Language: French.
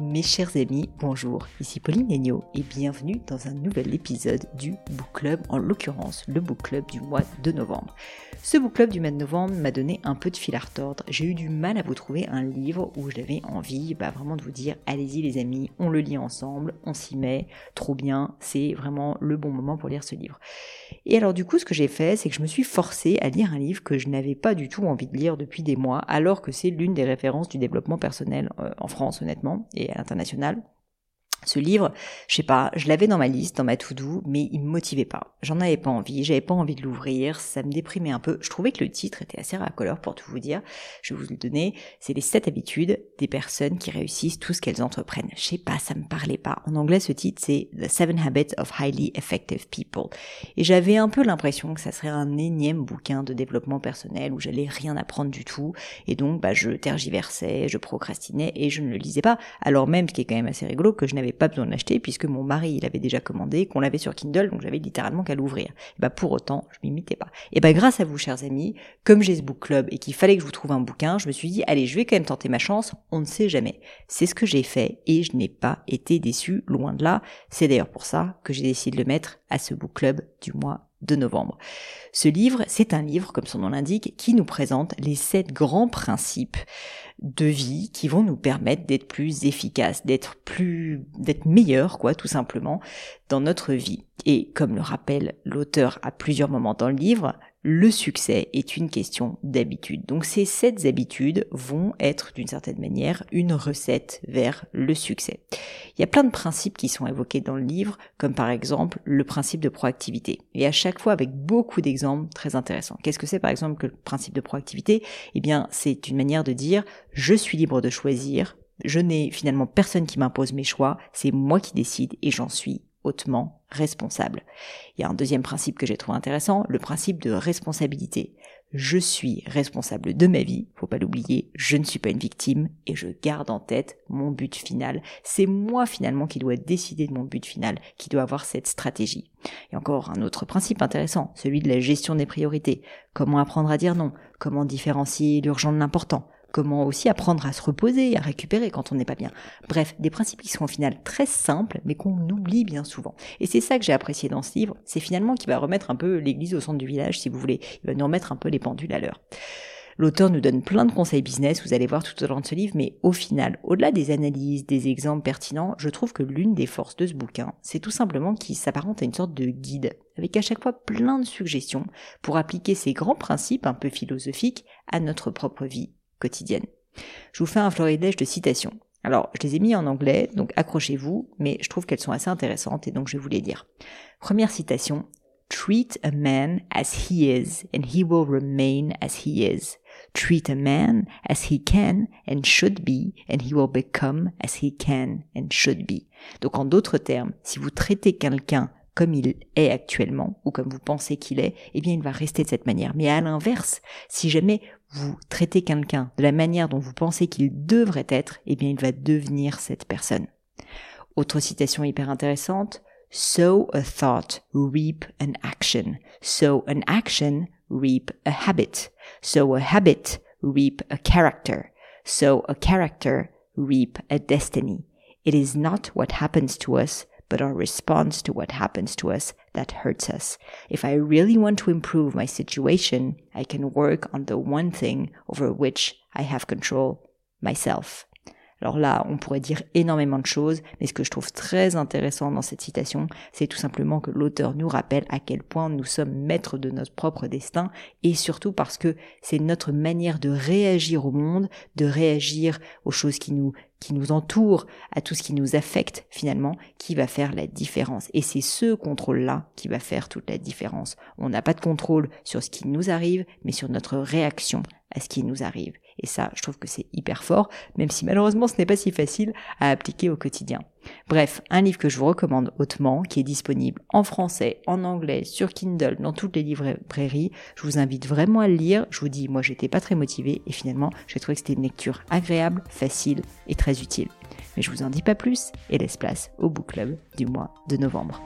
Mes chers amis, bonjour, ici Pauline Negno et bienvenue dans un nouvel épisode du Book Club, en l'occurrence le Book Club du mois de novembre. Ce Book Club du mois de novembre m'a donné un peu de fil à retordre. J'ai eu du mal à vous trouver un livre où j'avais envie bah, vraiment de vous dire allez-y les amis, on le lit ensemble, on s'y met, trop bien, c'est vraiment le bon moment pour lire ce livre. Et alors du coup ce que j'ai fait c'est que je me suis forcée à lire un livre que je n'avais pas du tout envie de lire depuis des mois alors que c'est l'une des références du développement personnel euh, en France honnêtement international. Ce livre, je sais pas, je l'avais dans ma liste, dans ma to-do, mais il me motivait pas. J'en avais pas envie, j'avais pas envie de l'ouvrir, ça me déprimait un peu. Je trouvais que le titre était assez racoleur pour tout vous dire. Je vais vous le donner. C'est les 7 habitudes des personnes qui réussissent tout ce qu'elles entreprennent. Je sais pas, ça me parlait pas. En anglais, ce titre, c'est The Seven Habits of Highly Effective People. Et j'avais un peu l'impression que ça serait un énième bouquin de développement personnel où j'allais rien apprendre du tout. Et donc, bah, je tergiversais, je procrastinais et je ne le lisais pas. Alors même, ce qui est quand même assez rigolo, que je n'avais pas besoin de l'acheter puisque mon mari il avait déjà commandé, qu'on l'avait sur Kindle, donc j'avais littéralement qu'à l'ouvrir. Et bah pour autant, je m'imitais pas. Et bah grâce à vous, chers amis, comme j'ai ce book club et qu'il fallait que je vous trouve un bouquin, je me suis dit allez, je vais quand même tenter ma chance. On ne sait jamais. C'est ce que j'ai fait et je n'ai pas été déçu, loin de là. C'est d'ailleurs pour ça que j'ai décidé de le mettre à ce book club du mois de novembre. Ce livre, c'est un livre, comme son nom l'indique, qui nous présente les sept grands principes de vie qui vont nous permettre d'être plus efficaces, d'être plus, d'être meilleurs, quoi, tout simplement, dans notre vie. Et comme le rappelle l'auteur à plusieurs moments dans le livre, le succès est une question d'habitude. Donc ces sept habitudes vont être d'une certaine manière une recette vers le succès. Il y a plein de principes qui sont évoqués dans le livre, comme par exemple le principe de proactivité. Et à chaque fois avec beaucoup d'exemples très intéressants. Qu'est-ce que c'est par exemple que le principe de proactivité? Eh bien c'est une manière de dire je suis libre de choisir, je n'ai finalement personne qui m'impose mes choix, c'est moi qui décide et j'en suis hautement responsable. Il y a un deuxième principe que j'ai trouvé intéressant, le principe de responsabilité. Je suis responsable de ma vie, faut pas l'oublier, je ne suis pas une victime et je garde en tête mon but final. C'est moi finalement qui dois décider de mon but final, qui doit avoir cette stratégie. Et encore un autre principe intéressant, celui de la gestion des priorités. Comment apprendre à dire non? Comment différencier l'urgent de l'important? Comment aussi apprendre à se reposer, à récupérer quand on n'est pas bien. Bref, des principes qui sont au final très simples, mais qu'on oublie bien souvent. Et c'est ça que j'ai apprécié dans ce livre, c'est finalement qu'il va remettre un peu l'église au centre du village, si vous voulez. Il va nous remettre un peu les pendules à l'heure. L'auteur nous donne plein de conseils business, vous allez voir tout au long de ce livre, mais au final, au-delà des analyses, des exemples pertinents, je trouve que l'une des forces de ce bouquin, c'est tout simplement qu'il s'apparente à une sorte de guide, avec à chaque fois plein de suggestions pour appliquer ces grands principes un peu philosophiques à notre propre vie quotidienne. Je vous fais un florilège de citations. Alors, je les ai mis en anglais, donc accrochez-vous, mais je trouve qu'elles sont assez intéressantes et donc je vais vous les dire. Première citation. Treat a man as he is and he will remain as he is. Treat a man as he can and should be and he will become as he can and should be. Donc en d'autres termes, si vous traitez quelqu'un comme il est actuellement ou comme vous pensez qu'il est, eh bien il va rester de cette manière. Mais à l'inverse, si jamais vous traitez quelqu'un de la manière dont vous pensez qu'il devrait être, eh bien il va devenir cette personne. Autre citation hyper intéressante, Sow a thought, reap an action. Sow an action, reap a habit. Sow a habit, reap a character. Sow a character, reap a destiny. It is not what happens to us, but our response to what happens to us that hurts us. If I really want to improve my situation, I can work on the one thing over which I have control myself. Alors là, on pourrait dire énormément de choses, mais ce que je trouve très intéressant dans cette citation, c'est tout simplement que l'auteur nous rappelle à quel point nous sommes maîtres de notre propre destin, et surtout parce que c'est notre manière de réagir au monde, de réagir aux choses qui nous qui nous entourent, à tout ce qui nous affecte finalement, qui va faire la différence. Et c'est ce contrôle-là qui va faire toute la différence. On n'a pas de contrôle sur ce qui nous arrive, mais sur notre réaction à ce qui nous arrive. Et ça, je trouve que c'est hyper fort, même si malheureusement ce n'est pas si facile à appliquer au quotidien. Bref, un livre que je vous recommande hautement, qui est disponible en français, en anglais, sur Kindle, dans toutes les librairies. Je vous invite vraiment à le lire. Je vous dis, moi j'étais pas très motivée et finalement j'ai trouvé que c'était une lecture agréable, facile et très utile. Mais je vous en dis pas plus et laisse place au book club du mois de novembre.